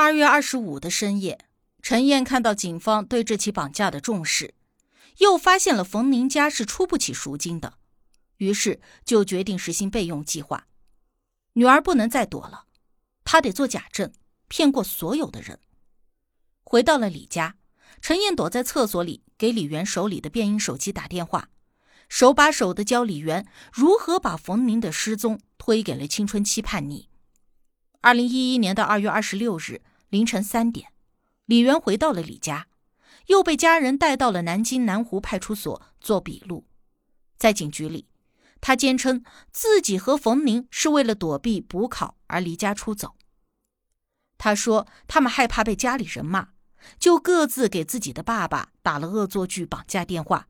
二月二十五的深夜，陈燕看到警方对这起绑架的重视，又发现了冯宁家是出不起赎金的，于是就决定实行备用计划。女儿不能再躲了，她得做假证，骗过所有的人。回到了李家，陈燕躲在厕所里，给李元手里的变音手机打电话，手把手的教李元如何把冯宁的失踪推给了青春期叛逆。二零一一年的二月二十六日凌晨三点，李元回到了李家，又被家人带到了南京南湖派出所做笔录。在警局里，他坚称自己和冯宁是为了躲避补考而离家出走。他说他们害怕被家里人骂，就各自给自己的爸爸打了恶作剧绑架电话。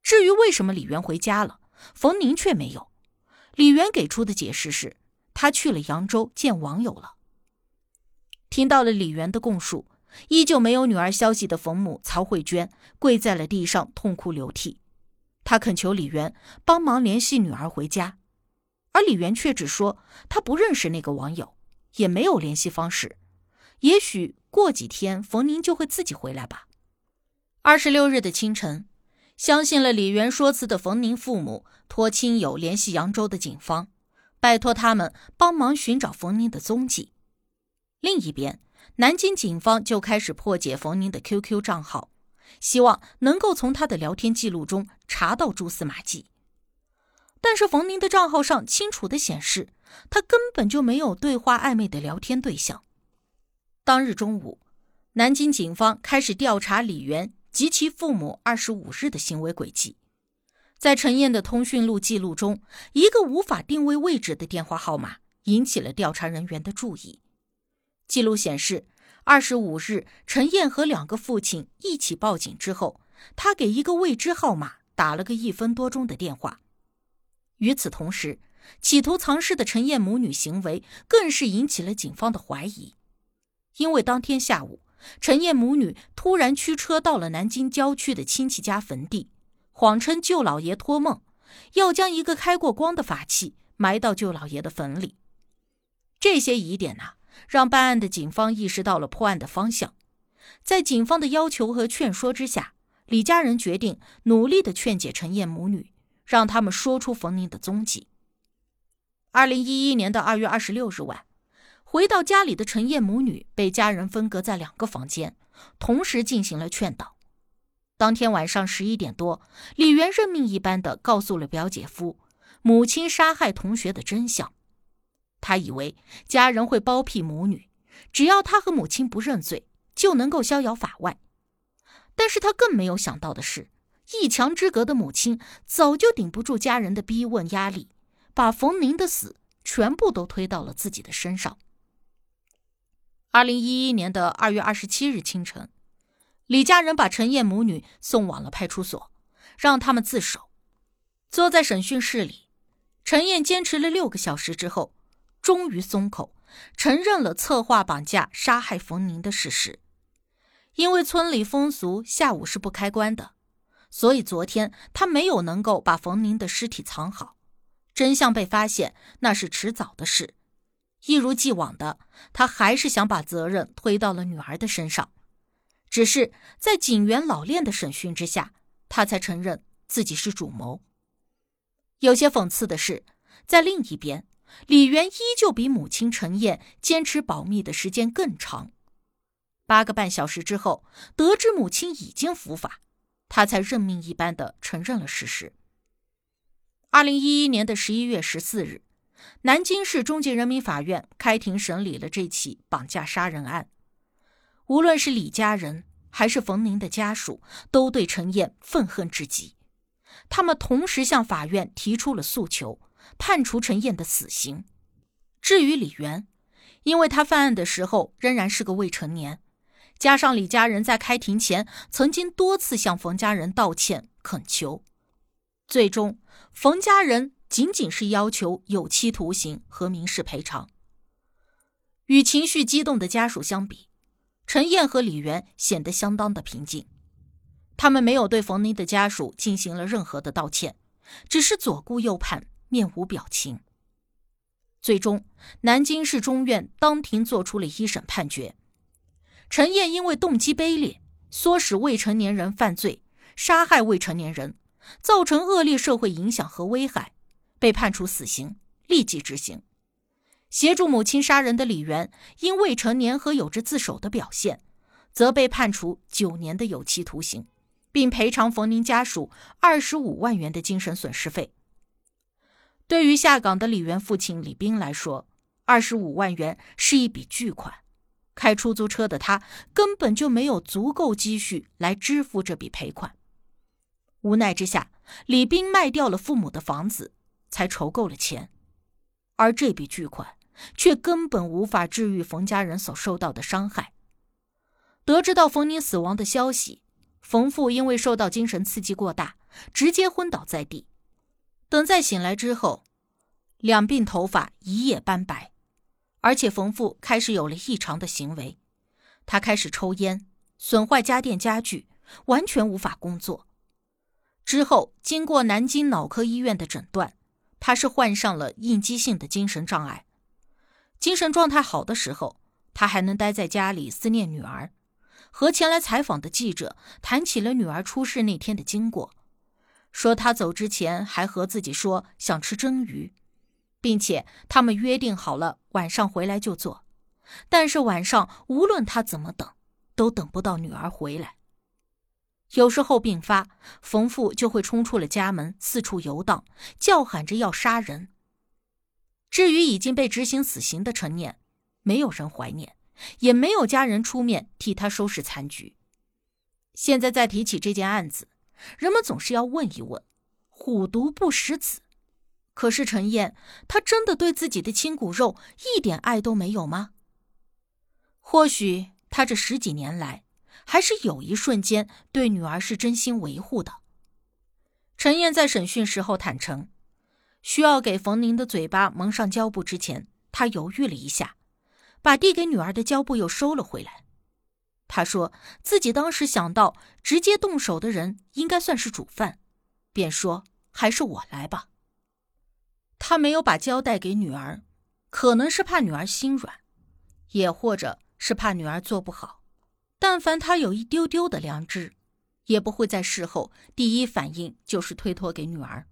至于为什么李元回家了，冯宁却没有，李元给出的解释是。他去了扬州见网友了。听到了李元的供述，依旧没有女儿消息的冯母曹慧娟跪在了地上痛哭流涕，她恳求李元帮忙联系女儿回家，而李元却只说他不认识那个网友，也没有联系方式，也许过几天冯宁就会自己回来吧。二十六日的清晨，相信了李元说辞的冯宁父母托亲友联系扬州的警方。拜托他们帮忙寻找冯宁的踪迹。另一边，南京警方就开始破解冯宁的 QQ 账号，希望能够从他的聊天记录中查到蛛丝马迹。但是冯宁的账号上清楚的显示，他根本就没有对话暧昧的聊天对象。当日中午，南京警方开始调查李元及其父母二十五日的行为轨迹。在陈燕的通讯录记录中，一个无法定位位置的电话号码引起了调查人员的注意。记录显示，二十五日，陈燕和两个父亲一起报警之后，他给一个未知号码打了个一分多钟的电话。与此同时，企图藏尸的陈燕母女行为更是引起了警方的怀疑，因为当天下午，陈燕母女突然驱车到了南京郊区的亲戚家坟地。谎称舅老爷托梦，要将一个开过光的法器埋到舅老爷的坟里。这些疑点呐，让办案的警方意识到了破案的方向。在警方的要求和劝说之下，李家人决定努力的劝解陈燕母女，让他们说出冯宁的踪迹。二零一一年的二月二十六日晚，回到家里的陈燕母女被家人分隔在两个房间，同时进行了劝导。当天晚上十一点多，李元认命一般的告诉了表姐夫母亲杀害同学的真相。他以为家人会包庇母女，只要他和母亲不认罪，就能够逍遥法外。但是他更没有想到的是，一墙之隔的母亲早就顶不住家人的逼问压力，把冯宁的死全部都推到了自己的身上。二零一一年的二月二十七日清晨。李家人把陈燕母女送往了派出所，让他们自首。坐在审讯室里，陈燕坚持了六个小时之后，终于松口，承认了策划绑架、杀害冯宁的事实。因为村里风俗下午是不开棺的，所以昨天他没有能够把冯宁的尸体藏好。真相被发现，那是迟早的事。一如既往的，他还是想把责任推到了女儿的身上。只是在警员老练的审讯之下，他才承认自己是主谋。有些讽刺的是，在另一边，李元依旧比母亲陈燕坚持保密的时间更长。八个半小时之后，得知母亲已经伏法，他才认命一般的承认了事实。二零一一年的十一月十四日，南京市中级人民法院开庭审理了这起绑架杀人案。无论是李家人还是冯宁的家属，都对陈燕愤恨至极。他们同时向法院提出了诉求，判处陈燕的死刑。至于李元，因为他犯案的时候仍然是个未成年，加上李家人在开庭前曾经多次向冯家人道歉恳求，最终冯家人仅仅是要求有期徒刑和民事赔偿。与情绪激动的家属相比，陈燕和李元显得相当的平静，他们没有对冯妮的家属进行了任何的道歉，只是左顾右盼，面无表情。最终，南京市中院当庭作出了一审判决：陈燕因为动机卑劣，唆使未成年人犯罪，杀害未成年人，造成恶劣社会影响和危害，被判处死刑，立即执行。协助母亲杀人的李元，因未成年和有着自首的表现，则被判处九年的有期徒刑，并赔偿冯宁家属二十五万元的精神损失费。对于下岗的李元父亲李斌来说，二十五万元是一笔巨款。开出租车的他根本就没有足够积蓄来支付这笔赔款。无奈之下，李斌卖掉了父母的房子，才筹够了钱。而这笔巨款却根本无法治愈冯家人所受到的伤害。得知到冯宁死亡的消息，冯父因为受到精神刺激过大，直接昏倒在地。等再醒来之后，两鬓头发一夜斑白，而且冯父开始有了异常的行为，他开始抽烟，损坏家电家具，完全无法工作。之后经过南京脑科医院的诊断，他是患上了应激性的精神障碍。精神状态好的时候，他还能待在家里思念女儿，和前来采访的记者谈起了女儿出事那天的经过。说他走之前还和自己说想吃蒸鱼，并且他们约定好了晚上回来就做，但是晚上无论他怎么等，都等不到女儿回来。有时候病发，冯父就会冲出了家门，四处游荡，叫喊着要杀人。至于已经被执行死刑的陈念，没有人怀念，也没有家人出面替他收拾残局。现在再提起这件案子。人们总是要问一问：“虎毒不食子。”可是陈燕，她真的对自己的亲骨肉一点爱都没有吗？或许他这十几年来，还是有一瞬间对女儿是真心维护的。陈燕在审讯时候坦诚，需要给冯宁的嘴巴蒙上胶布之前，他犹豫了一下，把递给女儿的胶布又收了回来。他说自己当时想到直接动手的人应该算是主犯，便说还是我来吧。他没有把胶带给女儿，可能是怕女儿心软，也或者是怕女儿做不好。但凡他有一丢丢的良知，也不会在事后第一反应就是推脱给女儿。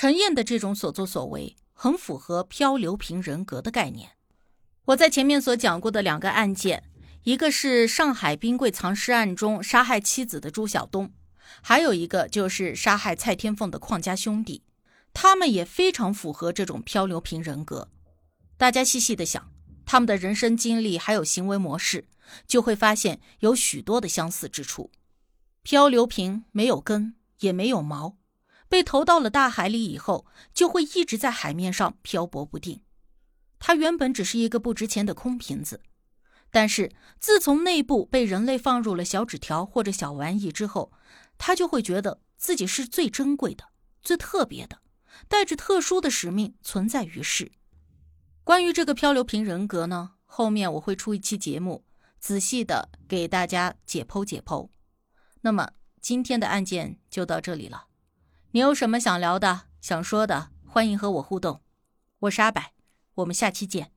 陈燕的这种所作所为，很符合漂流瓶人格的概念。我在前面所讲过的两个案件。一个是上海冰柜藏尸案中杀害妻子的朱晓东，还有一个就是杀害蔡天凤的邝家兄弟，他们也非常符合这种漂流瓶人格。大家细细的想，他们的人生经历还有行为模式，就会发现有许多的相似之处。漂流瓶没有根也没有毛，被投到了大海里以后，就会一直在海面上漂泊不定。它原本只是一个不值钱的空瓶子。但是，自从内部被人类放入了小纸条或者小玩意之后，他就会觉得自己是最珍贵的、最特别的，带着特殊的使命存在于世。关于这个漂流瓶人格呢，后面我会出一期节目，仔细的给大家解剖解剖。那么今天的案件就到这里了，你有什么想聊的、想说的，欢迎和我互动。我是阿柏，我们下期见。